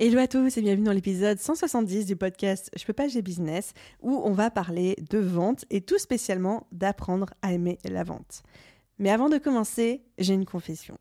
Hello à tous et bienvenue dans l'épisode 170 du podcast Je peux pas, j'ai business, où on va parler de vente et tout spécialement d'apprendre à aimer la vente. Mais avant de commencer, j'ai une confession.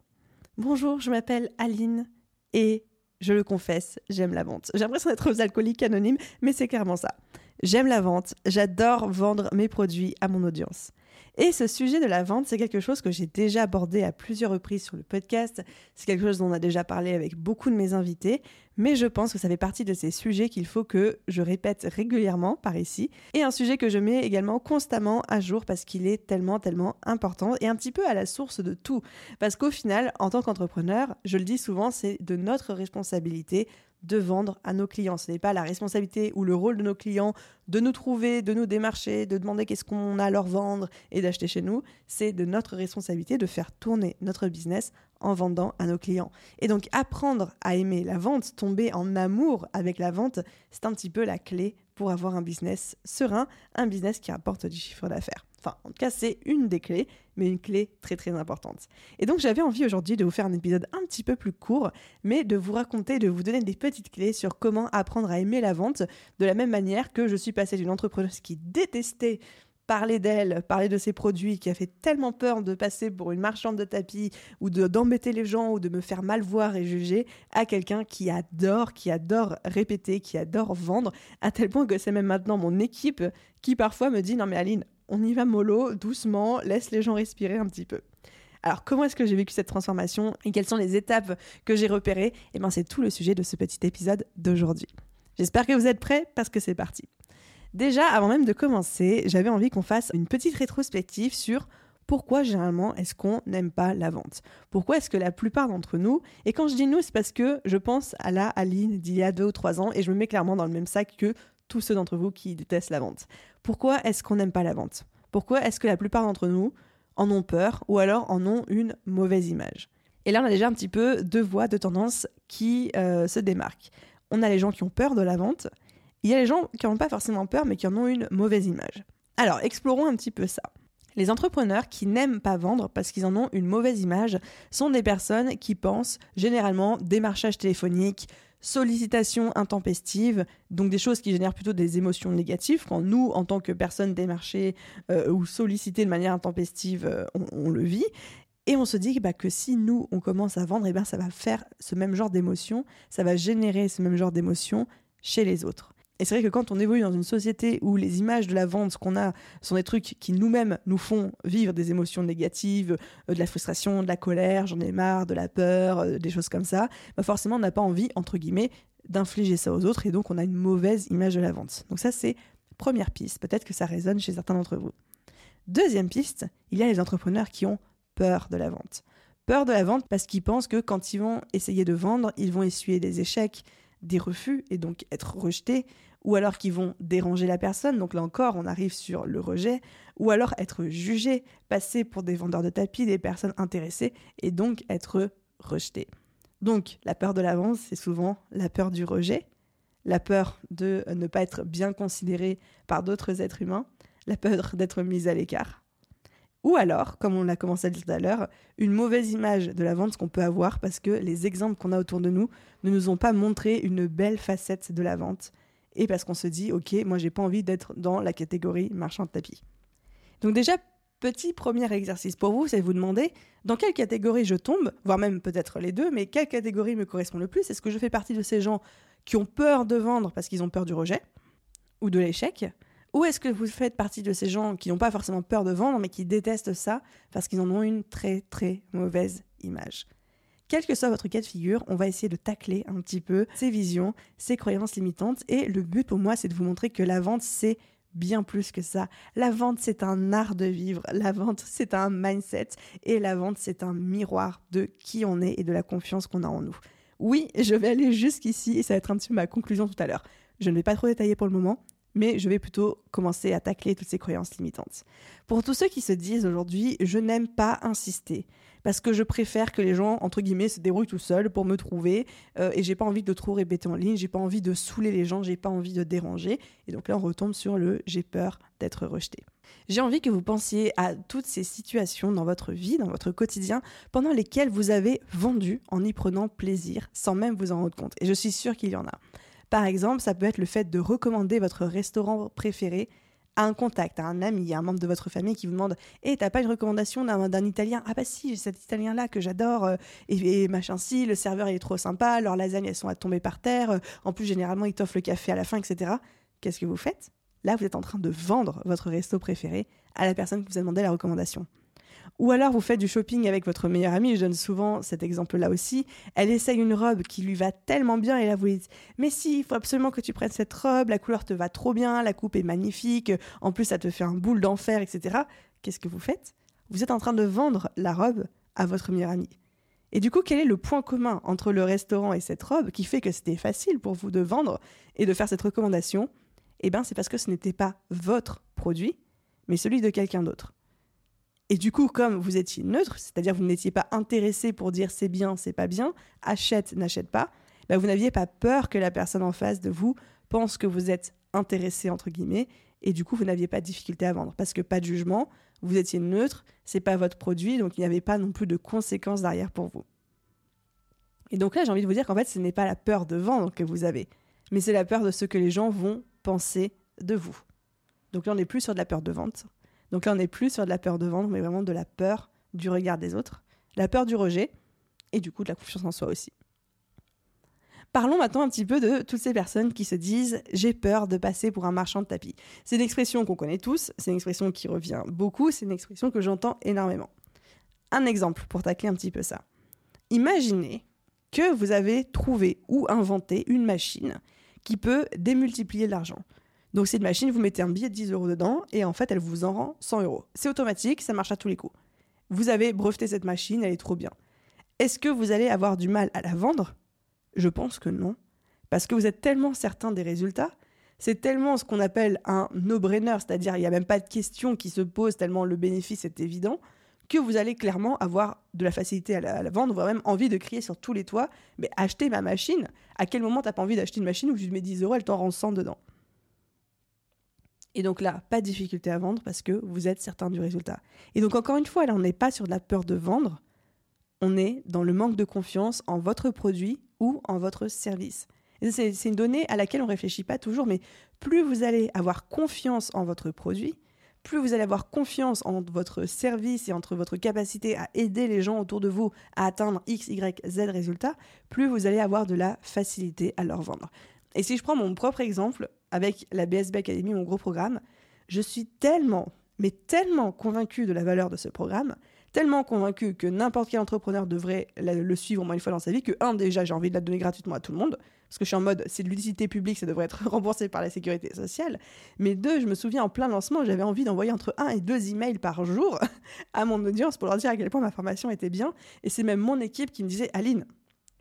Bonjour, je m'appelle Aline et je le confesse, j'aime la vente. J'ai l'impression d'être aux alcooliques anonymes, mais c'est clairement ça. J'aime la vente, j'adore vendre mes produits à mon audience. Et ce sujet de la vente, c'est quelque chose que j'ai déjà abordé à plusieurs reprises sur le podcast. C'est quelque chose dont on a déjà parlé avec beaucoup de mes invités. Mais je pense que ça fait partie de ces sujets qu'il faut que je répète régulièrement par ici. Et un sujet que je mets également constamment à jour parce qu'il est tellement, tellement important et un petit peu à la source de tout. Parce qu'au final, en tant qu'entrepreneur, je le dis souvent, c'est de notre responsabilité de vendre à nos clients. Ce n'est pas la responsabilité ou le rôle de nos clients de nous trouver, de nous démarcher, de demander qu'est-ce qu'on a à leur vendre et d'acheter chez nous. C'est de notre responsabilité de faire tourner notre business en vendant à nos clients. Et donc apprendre à aimer la vente, tomber en amour avec la vente, c'est un petit peu la clé pour avoir un business serein, un business qui apporte du chiffre d'affaires. Enfin, en tout cas, c'est une des clés, mais une clé très très importante. Et donc, j'avais envie aujourd'hui de vous faire un épisode un petit peu plus court, mais de vous raconter, de vous donner des petites clés sur comment apprendre à aimer la vente, de la même manière que je suis passée d'une entrepreneuse qui détestait parler d'elle, parler de ses produits, qui a fait tellement peur de passer pour une marchande de tapis ou d'embêter les gens ou de me faire mal voir et juger, à quelqu'un qui adore, qui adore répéter, qui adore vendre, à tel point que c'est même maintenant mon équipe qui parfois me dit non mais Aline, on y va mollo, doucement, laisse les gens respirer un petit peu. Alors, comment est-ce que j'ai vécu cette transformation et quelles sont les étapes que j'ai repérées? Eh bien, c'est tout le sujet de ce petit épisode d'aujourd'hui. J'espère que vous êtes prêts parce que c'est parti. Déjà, avant même de commencer, j'avais envie qu'on fasse une petite rétrospective sur pourquoi généralement est-ce qu'on n'aime pas la vente? Pourquoi est-ce que la plupart d'entre nous, et quand je dis nous, c'est parce que je pense à la Aline d'il y a deux ou trois ans et je me mets clairement dans le même sac que tous ceux d'entre vous qui détestent la vente. Pourquoi est-ce qu'on n'aime pas la vente? Pourquoi est-ce que la plupart d'entre nous en ont peur ou alors en ont une mauvaise image? Et là, on a déjà un petit peu deux voies de tendance qui euh, se démarquent. On a les gens qui ont peur de la vente il y a les gens qui n'ont pas forcément peur, mais qui en ont une mauvaise image. Alors, explorons un petit peu ça. Les entrepreneurs qui n'aiment pas vendre parce qu'ils en ont une mauvaise image sont des personnes qui pensent généralement démarchage téléphonique, sollicitation intempestive, donc des choses qui génèrent plutôt des émotions négatives. Quand nous, en tant que personnes démarchées euh, ou sollicitées de manière intempestive, euh, on, le vit. Et on se dit bah, que si nous, on commence à vendre, eh ben, ça va faire ce même genre d'émotion, ça va générer ce même genre d'émotion chez les autres. Et c'est vrai que quand on évolue dans une société où les images de la vente qu'on a sont des trucs qui nous-mêmes nous font vivre des émotions négatives, euh, de la frustration, de la colère, j'en ai marre, de la peur, euh, des choses comme ça, bah forcément on n'a pas envie, entre guillemets, d'infliger ça aux autres et donc on a une mauvaise image de la vente. Donc ça c'est première piste, peut-être que ça résonne chez certains d'entre vous. Deuxième piste, il y a les entrepreneurs qui ont peur de la vente. Peur de la vente parce qu'ils pensent que quand ils vont essayer de vendre, ils vont essuyer des échecs, des refus et donc être rejetés, ou alors qu'ils vont déranger la personne, donc là encore on arrive sur le rejet, ou alors être jugé, passer pour des vendeurs de tapis, des personnes intéressées, et donc être rejeté. Donc la peur de l'avance, c'est souvent la peur du rejet, la peur de ne pas être bien considéré par d'autres êtres humains, la peur d'être mis à l'écart. Ou alors, comme on l'a commencé à dire tout à l'heure, une mauvaise image de la vente qu'on peut avoir parce que les exemples qu'on a autour de nous ne nous ont pas montré une belle facette de la vente et parce qu'on se dit, ok, moi j'ai pas envie d'être dans la catégorie marchand de tapis. Donc déjà, petit premier exercice pour vous, c'est de vous demander dans quelle catégorie je tombe, voire même peut-être les deux, mais quelle catégorie me correspond le plus? Est-ce que je fais partie de ces gens qui ont peur de vendre parce qu'ils ont peur du rejet ou de l'échec? Ou est-ce que vous faites partie de ces gens qui n'ont pas forcément peur de vendre, mais qui détestent ça parce qu'ils en ont une très très mauvaise image? Quel que soit votre cas de figure, on va essayer de tacler un petit peu ces visions, ces croyances limitantes. Et le but pour moi, c'est de vous montrer que la vente, c'est bien plus que ça. La vente, c'est un art de vivre. La vente, c'est un mindset. Et la vente, c'est un miroir de qui on est et de la confiance qu'on a en nous. Oui, je vais aller jusqu'ici et ça va être un petit peu ma conclusion tout à l'heure. Je ne vais pas trop détailler pour le moment, mais je vais plutôt commencer à tacler toutes ces croyances limitantes. Pour tous ceux qui se disent aujourd'hui, je n'aime pas insister, parce que je préfère que les gens, entre guillemets, se débrouillent tout seuls pour me trouver, euh, et j'ai pas envie de trop répéter en ligne, j'ai pas envie de saouler les gens, j'ai pas envie de déranger, et donc là on retombe sur le j'ai peur d'être rejeté. J'ai envie que vous pensiez à toutes ces situations dans votre vie, dans votre quotidien, pendant lesquelles vous avez vendu en y prenant plaisir, sans même vous en rendre compte, et je suis sûre qu'il y en a. Par exemple, ça peut être le fait de recommander votre restaurant préféré à un contact, à un ami, à un membre de votre famille qui vous demande Eh, t'as pas une recommandation d'un Italien? Ah, bah si, j'ai cet Italien-là que j'adore, euh, et, machin si, le serveur il est trop sympa, leurs lasagnes elles sont à tomber par terre, euh, en plus généralement ils t'offrent le café à la fin, etc. Qu'est-ce que vous faites? Là, vous êtes en train de vendre votre resto préféré à la personne qui vous a demandé la recommandation. Ou alors vous faites du shopping avec votre meilleure amie, je donne souvent cet exemple-là aussi. Elle essaye une robe qui lui va tellement bien et là vous dites Mais si, il faut absolument que tu prennes cette robe, la couleur te va trop bien, la coupe est magnifique, en plus ça te fait un boule d'enfer, etc. Qu'est-ce que vous faites? Vous êtes en train de vendre la robe à votre meilleure amie. Et du coup, quel est le point commun entre le restaurant et cette robe qui fait que c'était facile pour vous de vendre et de faire cette recommandation? Eh bien, c'est parce que ce n'était pas votre produit, mais celui de quelqu'un d'autre. Et du coup, comme vous étiez neutre, c'est-à-dire vous n'étiez pas intéressé pour dire c'est bien, c'est pas bien, achète, n'achète pas, bah, vous n'aviez pas peur que la personne en face de vous pense que vous êtes intéressé entre guillemets, et du coup vous n'aviez pas de difficulté à vendre parce que pas de jugement, vous étiez neutre, c'est pas votre produit, donc il n'y avait pas non plus de conséquences derrière pour vous. Et donc là, j'ai envie de vous dire qu'en fait, ce n'est pas la peur de vendre que vous avez, mais c'est la peur de ce que les gens vont penser de vous. Donc là, on n'est plus sur de la peur de vente, donc là, on n'est plus sur de la peur de vendre, mais vraiment de la peur du regard des autres, la peur du rejet, et du coup de la confiance en soi aussi. Parlons maintenant un petit peu de toutes ces personnes qui se disent j'ai peur de passer pour un marchand de tapis. C'est une expression qu'on connaît tous, c'est une expression qui revient beaucoup, c'est une expression que j'entends énormément. Un exemple pour tacler un petit peu ça. Imaginez que vous avez trouvé ou inventé une machine qui peut démultiplier l'argent. Donc c'est une machine, vous mettez un billet de 10 euros dedans et en fait elle vous en rend 100 euros. C'est automatique, ça marche à tous les coups. Vous avez breveté cette machine, elle est trop bien. Est-ce que vous allez avoir du mal à la vendre? Je pense que non. Parce que vous êtes tellement certain des résultats, c'est tellement ce qu'on appelle un no-brainer, c'est-à-dire il n'y a même pas de question qui se pose tellement le bénéfice est évident, que vous allez clairement avoir de la facilité à la, vendre, voire même envie de crier sur tous les toits, mais achetez ma machine. À quel moment t'as pas envie d'acheter une machine où tu mets 10 euros, elle t'en rend 100 dedans? Et donc là, pas de difficulté à vendre parce que vous êtes certain du résultat. Et donc encore une fois, là, on n'est pas sur de la peur de vendre, on est dans le manque de confiance en votre produit ou en votre service. C'est une donnée à laquelle on ne réfléchit pas toujours, mais plus vous allez avoir confiance en votre produit, plus vous allez avoir confiance en votre service et entre votre capacité à aider les gens autour de vous à atteindre X, Y, Z résultats, plus vous allez avoir de la facilité à leur vendre. Et si je prends mon propre exemple, avec la BSB Academy, mon gros programme, je suis tellement, mais tellement convaincue de la valeur de ce programme, tellement convaincue que n'importe quel entrepreneur devrait le suivre au moins une fois dans sa vie, que, un, déjà, j'ai envie de la donner gratuitement à tout le monde, parce que je suis en mode, c'est de l'utilité publique, ça devrait être remboursé par la sécurité sociale. Mais deux, je me souviens en plein lancement, j'avais envie d'envoyer entre un et deux emails par jour à mon audience pour leur dire à quel point ma formation était bien. Et c'est même mon équipe qui me disait, Aline,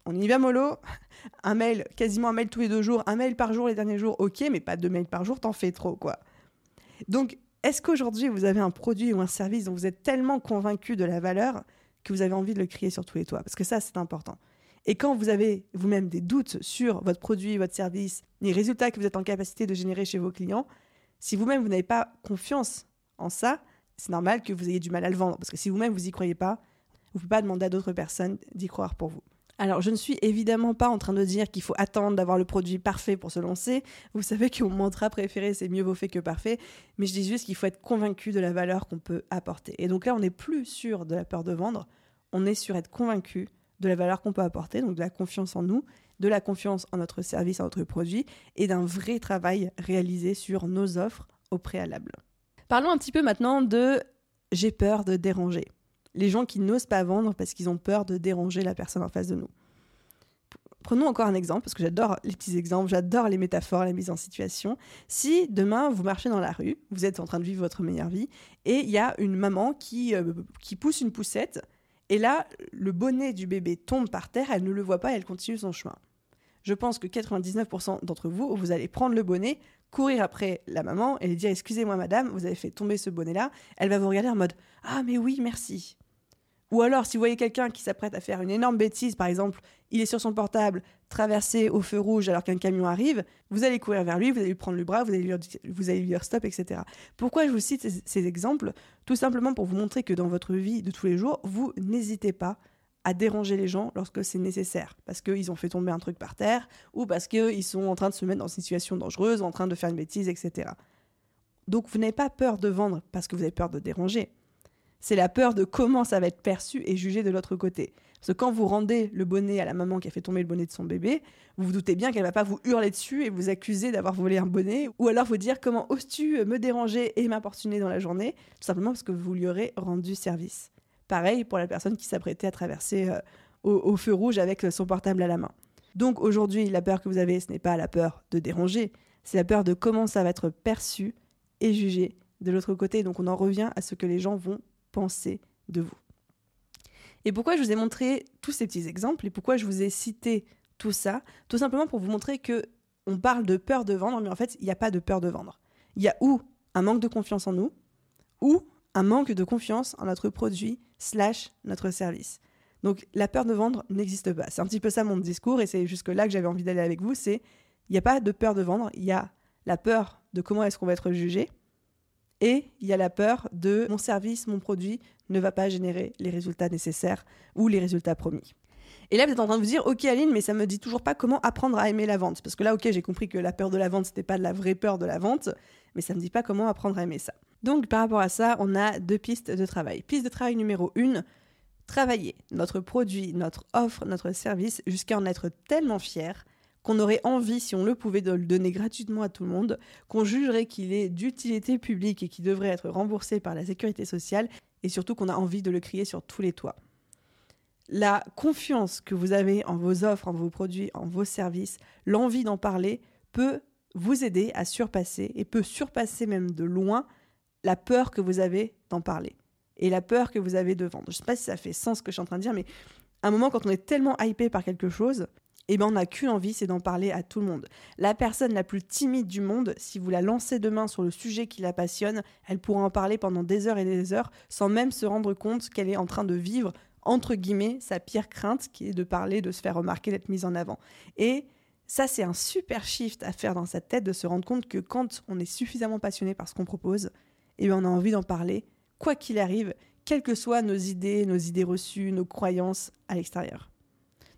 on y va mollo, un mail, quasiment un mail tous les deux jours, un mail par jour les derniers jours, ok, mais pas deux mails par jour, t'en fais trop, quoi. Donc, est-ce qu'aujourd'hui, vous avez un produit ou un service dont vous êtes tellement convaincu de la valeur que vous avez envie de le crier sur tous les toits? Parce que ça, c'est important. Et quand vous avez vous-même des doutes sur votre produit, votre service, les résultats que vous êtes en capacité de générer chez vos clients, si vous-même, vous, n'avez pas confiance en ça, c'est normal que vous ayez du mal à le vendre. Parce que si vous-même, vous n'y croyez pas, vous ne pouvez pas demander à d'autres personnes d'y croire pour vous. Alors, je ne suis évidemment pas en train de dire qu'il faut attendre d'avoir le produit parfait pour se lancer. Vous savez que mon mantra préféré, c'est mieux vaut fait que parfait. Mais je dis juste qu'il faut être convaincu de la valeur qu'on peut apporter. Et donc là, on n'est plus sur de la peur de vendre, on est sur être convaincu de la valeur qu'on peut apporter, donc de la confiance en nous, de la confiance en notre service, en notre produit, et d'un vrai travail réalisé sur nos offres au préalable. Parlons un petit peu maintenant de j'ai peur de déranger les gens qui n'osent pas vendre parce qu'ils ont peur de déranger la personne en face de nous. Prenons encore un exemple, parce que j'adore les petits exemples, j'adore les métaphores, la mise en situation. Si demain vous marchez dans la rue, vous êtes en train de vivre votre meilleure vie, et il y a une maman qui, euh, qui pousse une poussette, Et là, le bonnet du bébé tombe par terre, elle ne le voit pas, elle continue son chemin. Je pense que 99% d'entre vous, vous allez prendre le bonnet, courir après la maman et lui dire Excusez-moi, madame, vous avez fait tomber ce bonnet-là. Elle va vous regarder en mode Ah, mais oui, merci. Ou alors, si vous voyez quelqu'un qui s'apprête à faire une énorme bêtise, par exemple, il est sur son portable, traversé au feu rouge alors qu'un camion arrive, vous allez courir vers lui, vous allez lui prendre le bras, vous allez lui, dire stop, etc. Pourquoi je vous cite ces, exemples? Tout simplement pour vous montrer que dans votre vie de tous les jours, vous n'hésitez pas à déranger les gens lorsque c'est nécessaire, parce qu'ils ont fait tomber un truc par terre, ou parce qu'ils sont en train de se mettre dans une situation dangereuse, en train de faire une bêtise, etc. Donc vous n'avez pas peur de vendre parce que vous avez peur de déranger c'est la peur de comment ça va être perçu et jugé de l'autre côté. Parce que quand vous rendez le bonnet à la maman qui a fait tomber le bonnet de son bébé, vous vous doutez bien qu'elle va pas vous hurler dessus et vous accuser d'avoir volé un bonnet, ou alors vous dire comment oses-tu me déranger et m'importuner dans la journée, tout simplement parce que vous lui aurez rendu service. Pareil pour la personne qui s'apprêtait à traverser euh, au, feu rouge avec son portable à la main. Donc aujourd'hui, la peur que vous avez, ce n'est pas la peur de déranger, c'est la peur de comment ça va être perçu et jugé de l'autre côté. Donc on en revient à ce que les gens vont penser de vous. Et pourquoi je vous ai montré tous ces petits exemples et pourquoi je vous ai cité tout ça? Tout simplement pour vous montrer que on parle de peur de vendre, mais en fait, il n'y a pas de peur de vendre. Il y a ou un manque de confiance en nous, ou un manque de confiance en notre produit slash notre service. Donc la peur de vendre n'existe pas. C'est un petit peu ça mon discours et c'est jusque là que j'avais envie d'aller avec vous. C'est il n'y a pas de peur de vendre, il y a la peur de comment est-ce qu'on va être jugé, et il y a la peur de mon service, mon produit ne va pas générer les résultats nécessaires ou les résultats promis. Et là, vous êtes en train de vous dire, ok Aline, mais ça me dit toujours pas comment apprendre à aimer la vente. Parce que là, ok, j'ai compris que la peur de la vente, c'était pas de la vraie peur de la vente, mais ça me dit pas comment apprendre à aimer ça. Donc, par rapport à ça, on a deux pistes de travail. Piste de travail numéro une, travailler notre produit, notre offre, notre service jusqu'à en être tellement fier qu'on aurait envie, si on le pouvait, de le donner gratuitement à tout le monde, qu'on jugerait qu'il est d'utilité publique et qu'il devrait être remboursé par la sécurité sociale, et surtout qu'on a envie de le crier sur tous les toits. La confiance que vous avez en vos offres, en vos produits, en vos services, l'envie d'en parler peut vous aider à surpasser, et peut surpasser même de loin, la peur que vous avez d'en parler, et la peur que vous avez de vendre. Je ne sais pas si ça fait sens ce que je suis en train de dire, mais à un moment, quand on est tellement hypé par quelque chose, eh ben on n'a qu'une envie, c'est d'en parler à tout le monde. La personne la plus timide du monde, si vous la lancez demain sur le sujet qui la passionne, elle pourra en parler pendant des heures et des heures sans même se rendre compte qu'elle est en train de vivre, entre guillemets, sa pire crainte, qui est de parler, de se faire remarquer, d'être mise en avant. Et ça, c'est un super shift à faire dans sa tête, de se rendre compte que quand on est suffisamment passionné par ce qu'on propose, eh bien on a envie d'en parler, quoi qu'il arrive, quelles que soient nos idées, nos idées reçues, nos croyances à l'extérieur.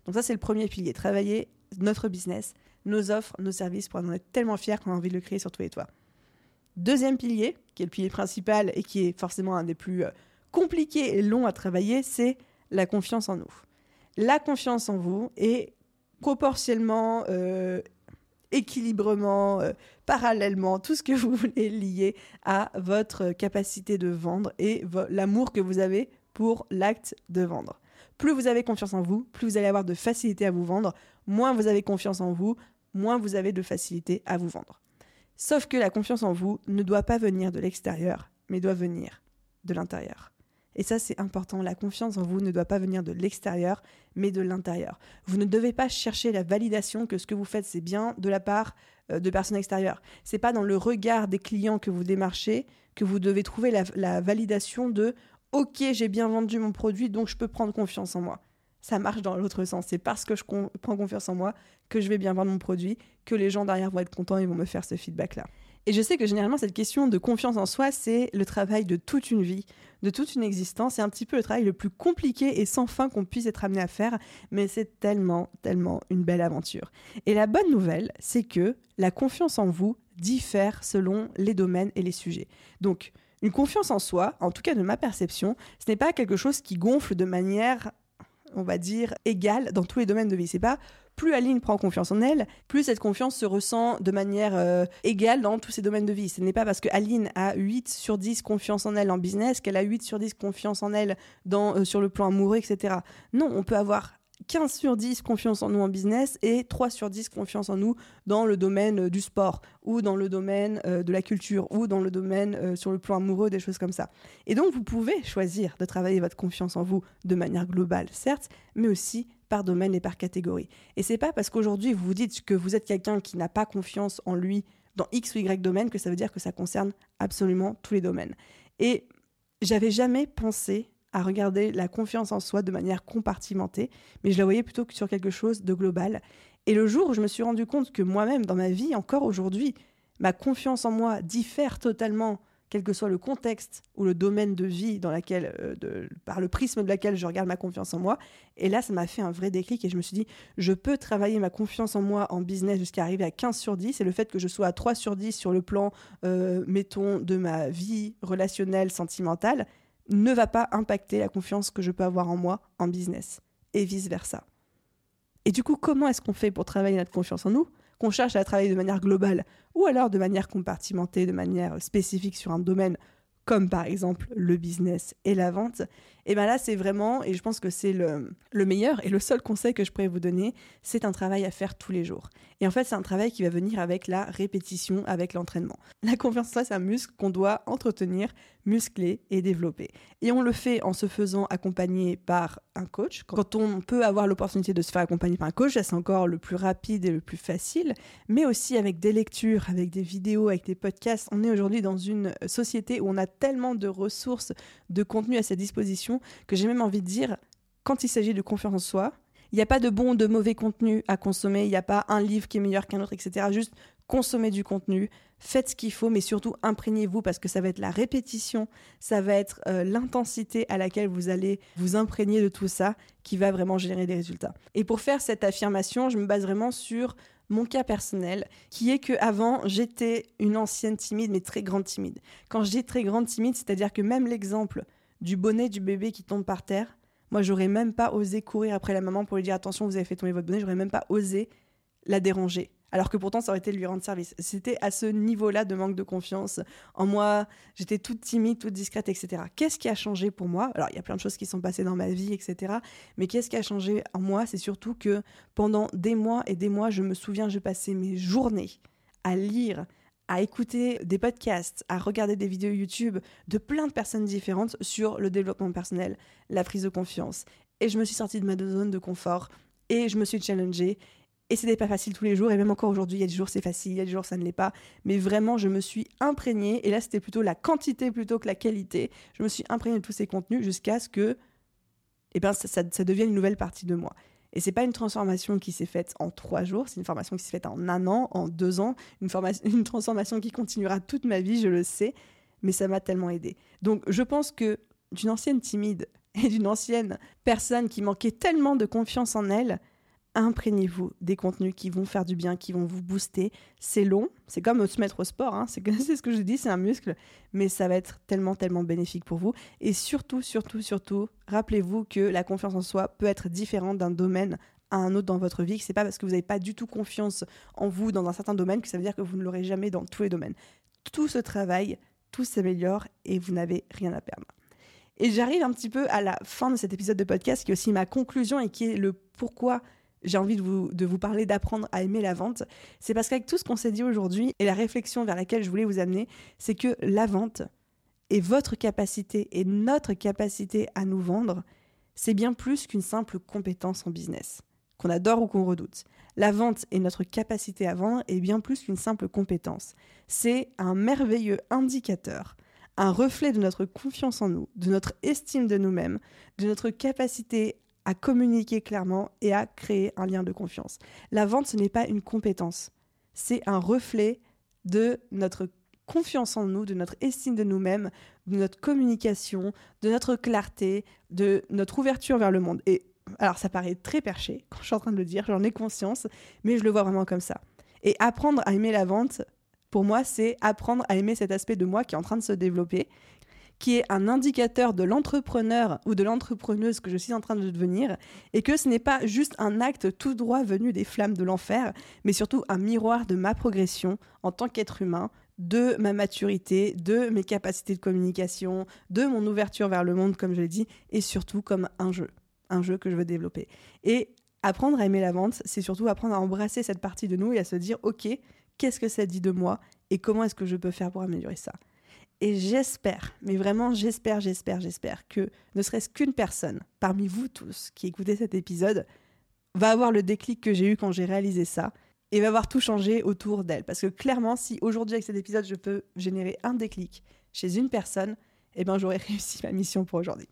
Donc ça, c'est le premier pilier. Travailler notre business, nos offres, nos services pour en être tellement fiers qu'on a envie de le créer sur tous les toits. Deuxième pilier, qui est le pilier principal et qui est forcément un des plus euh, compliqués et longs à travailler, c'est la confiance en nous. La confiance en vous est proportionnellement, euh, équilibrement, euh, parallèlement, tout ce que vous voulez lier à votre capacité de vendre et l'amour que vous avez pour l'acte de vendre. Plus vous avez confiance en vous, plus vous allez avoir de facilité à vous vendre. Moins vous avez confiance en vous, moins vous avez de facilité à vous vendre. Sauf que la confiance en vous ne doit pas venir de l'extérieur, mais doit venir de l'intérieur. Et ça, c'est important. La confiance en vous ne doit pas venir de l'extérieur, mais de l'intérieur. Vous ne devez pas chercher la validation que ce que vous faites, c'est bien de la part euh, de personnes extérieures. C'est pas dans le regard des clients que vous démarchez que vous devez trouver la, la validation de ok, j'ai bien vendu mon produit, donc je peux prendre confiance en moi. Ça marche dans l'autre sens. C'est parce que je prends confiance en moi que je vais bien vendre mon produit, que les gens derrière vont être contents et vont me faire ce feedback-là. Et je sais que généralement, cette question de confiance en soi, c'est le travail de toute une vie, de toute une existence. C'est un petit peu le travail le plus compliqué et sans fin qu'on puisse être amené à faire, mais c'est tellement, tellement une belle aventure. Et la bonne nouvelle, c'est que la confiance en vous diffère selon les domaines et les sujets. Donc, une confiance en soi, en tout cas de ma perception, ce n'est pas quelque chose qui gonfle de manière, on va dire, égale dans tous les domaines de vie. C'est pas plus Aline prend confiance en elle, plus cette confiance se ressent de manière euh, égale dans tous ces domaines de vie. Ce n'est pas parce que Aline a 8 sur 10 confiance en elle en business qu'elle a 8 sur 10 confiance en elle dans, euh, sur le plan amoureux, etc. Non, on peut avoir 15 sur 10 confiance en nous en business et 3 sur 10 confiance en nous dans le domaine euh, du sport ou dans le domaine euh, de la culture ou dans le domaine euh, sur le plan amoureux, des choses comme ça. Et donc vous pouvez choisir de travailler votre confiance en vous de manière globale, certes, mais aussi par domaine et par catégorie. Et c'est pas parce qu'aujourd'hui vous vous dites que vous êtes quelqu'un qui n'a pas confiance en lui dans X ou Y domaine que ça veut dire que ça concerne absolument tous les domaines. Et j'avais jamais pensé à regarder la confiance en soi de manière compartimentée, mais je la voyais plutôt que sur quelque chose de global. Et le jour où je me suis rendu compte que moi-même, dans ma vie, encore aujourd'hui, ma confiance en moi diffère totalement, quel que soit le contexte ou le domaine de vie dans laquelle, euh, par le prisme de laquelle je regarde ma confiance en moi. Et là, ça m'a fait un vrai déclic et je me suis dit, je peux travailler ma confiance en moi en business jusqu'à arriver à 15 sur 10. Et le fait que je sois à 3 sur 10 sur le plan, euh, mettons, de ma vie relationnelle, sentimentale, ne va pas impacter la confiance que je peux avoir en moi en business, et vice-versa. Et du coup, comment est-ce qu'on fait pour travailler notre confiance en nous Qu'on cherche à travailler de manière globale ou alors de manière compartimentée, de manière spécifique sur un domaine comme par exemple le business et la vente, et bien là c'est vraiment, et je pense que c'est le, le, meilleur et le seul conseil que je pourrais vous donner, c'est un travail à faire tous les jours. Et en fait c'est un travail qui va venir avec la répétition, avec l'entraînement. La confiance en soi c'est un muscle qu'on doit entretenir, muscler et développer. Et on le fait en se faisant accompagner par un coach. Quand on peut avoir l'opportunité de se faire accompagner par un coach, c'est encore le plus rapide et le plus facile, mais aussi avec des lectures, avec des vidéos, avec des podcasts. On est aujourd'hui dans une société où on a tellement de ressources, de contenu à sa disposition, que j'ai même envie de dire, quand il s'agit de confiance en soi, il n'y a pas de bon ou de mauvais contenu à consommer, il n'y a pas un livre qui est meilleur qu'un autre, etc. Juste consommez du contenu, faites ce qu'il faut, mais surtout imprégnez-vous parce que ça va être la répétition, ça va être euh, l'intensité à laquelle vous allez vous imprégner de tout ça qui va vraiment générer des résultats. Et pour faire cette affirmation, je me base vraiment sur mon cas personnel, qui est que avant j'étais une ancienne timide, mais très grande timide. Quand je dis très grande timide, c'est-à-dire que même l'exemple du bonnet du bébé qui tombe par terre, moi j'aurais même pas osé courir après la maman pour lui dire attention, vous avez fait tomber votre bonnet, j'aurais même pas osé la déranger alors que pourtant ça aurait été de lui rendre service. C'était à ce niveau-là de manque de confiance en moi, j'étais toute timide, toute discrète, etc. Qu'est-ce qui a changé pour moi? Alors il y a plein de choses qui sont passées dans ma vie, etc. Mais qu'est-ce qui a changé en moi? C'est surtout que pendant des mois et des mois, je me souviens, je passais mes journées à lire, à écouter des podcasts, à regarder des vidéos YouTube de plein de personnes différentes sur le développement personnel, la prise de confiance. Et je me suis sortie de ma zone de confort et je me suis challengée et c'était pas facile tous les jours, et même encore aujourd'hui, il y a des jours c'est facile, il y a des jours ça ne l'est pas. Mais vraiment, je me suis imprégnée, et là c'était plutôt la quantité plutôt que la qualité. Je me suis imprégnée de tous ces contenus jusqu'à ce que eh ben, ça, ça, devienne une nouvelle partie de moi. Et c'est pas une transformation qui s'est faite en trois jours, c'est une formation qui s'est faite en un an, en deux ans, une, transformation qui continuera toute ma vie, je le sais, mais ça m'a tellement aidé. Donc je pense que d'une ancienne timide et d'une ancienne personne qui manquait tellement de confiance en elle, imprégnez-vous des contenus qui vont faire du bien, qui vont vous booster. C'est long, c'est comme se mettre au sport, hein. c'est ce que je dis, c'est un muscle, mais ça va être tellement, tellement bénéfique pour vous. Et surtout, surtout, surtout, rappelez-vous que la confiance en soi peut être différente d'un domaine à un autre dans votre vie, que c'est pas parce que vous n'avez pas du tout confiance en vous dans un certain domaine que ça veut dire que vous ne l'aurez jamais dans tous les domaines. Tout se travaille, tout s'améliore et vous n'avez rien à perdre. Et j'arrive un petit peu à la fin de cet épisode de podcast qui est aussi ma conclusion et qui est le pourquoi j'ai envie de vous, de vous parler d'apprendre à aimer la vente, c'est parce qu'avec tout ce qu'on s'est dit aujourd'hui et la réflexion vers laquelle je voulais vous amener, c'est que la vente et votre capacité et notre capacité à nous vendre, c'est bien plus qu'une simple compétence en business, qu'on adore ou qu'on redoute. La vente et notre capacité à vendre est bien plus qu'une simple compétence. C'est un merveilleux indicateur, un reflet de notre confiance en nous, de notre estime de nous-mêmes, de notre capacité à communiquer clairement et à créer un lien de confiance. La vente, ce n'est pas une compétence, c'est un reflet de notre confiance en nous, de notre estime de nous-mêmes, de notre communication, de notre clarté, de notre ouverture vers le monde. Et alors ça paraît très perché quand je suis en train de le dire, j'en ai conscience, mais je le vois vraiment comme ça. Et apprendre à aimer la vente, pour moi, c'est apprendre à aimer cet aspect de moi qui est en train de se développer, qui est un indicateur de l'entrepreneur ou de l'entrepreneuse que je suis en train de devenir, et que ce n'est pas juste un acte tout droit venu des flammes de l'enfer, mais surtout un miroir de ma progression en tant qu'être humain, de ma maturité, de mes capacités de communication, de mon ouverture vers le monde, comme je l'ai dit, et surtout comme un jeu. un jeu que je veux développer. Et apprendre à aimer la vente, c'est surtout apprendre à embrasser cette partie de nous et à se dire, ok, qu'est-ce que ça dit de moi et comment est-ce que je peux faire pour améliorer ça? Et j'espère, mais vraiment j'espère, j'espère, j'espère que ne serait-ce qu'une personne parmi vous tous qui écoutez cet épisode va avoir le déclic que j'ai eu quand j'ai réalisé ça et va avoir tout changé autour d'elle. Parce que clairement, si aujourd'hui avec cet épisode je peux générer un déclic chez une personne, eh ben j'aurais réussi ma mission pour aujourd'hui.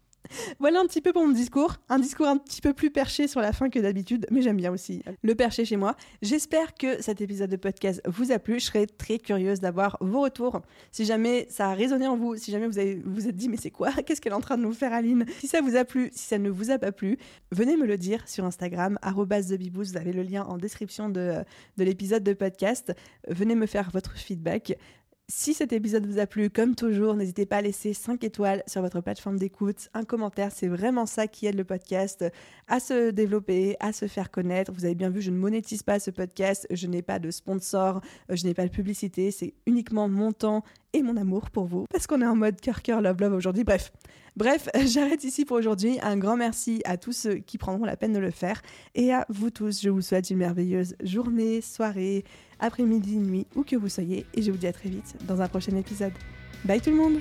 Voilà un petit peu pour mon discours. Un discours un petit peu plus perché sur la fin que d'habitude, mais j'aime bien aussi le perché chez moi. J'espère que cet épisode de podcast vous a plu. Je serais très curieuse d'avoir vos retours. Si jamais ça a résonné en vous, si jamais vous avez, vous êtes dit, mais c'est quoi? Qu'est-ce qu'elle est en train de nous faire, Aline? Si ça vous a plu, si ça ne vous a pas plu, venez me le dire sur Instagram, TheBeBoost. Vous avez le lien en description de, de l'épisode de podcast. Venez me faire votre feedback. Si cet épisode vous a plu, comme toujours, n'hésitez pas à laisser 5 étoiles sur votre plateforme d'écoute, un commentaire, c'est vraiment ça qui aide le podcast à se développer, à se faire connaître. Vous avez bien vu, je ne monétise pas ce podcast, je n'ai pas de sponsor, je n'ai pas de publicité, c'est uniquement mon temps et mon amour pour vous, parce qu'on est en mode cœur, cœur, love, love aujourd'hui. Bref, bref, j'arrête ici pour aujourd'hui. Un grand merci à tous ceux qui prendront la peine de le faire. Et à vous tous, je vous souhaite une merveilleuse journée, soirée, après-midi, nuit, où que vous soyez. Et je vous dis à très vite dans un prochain épisode. Bye tout le monde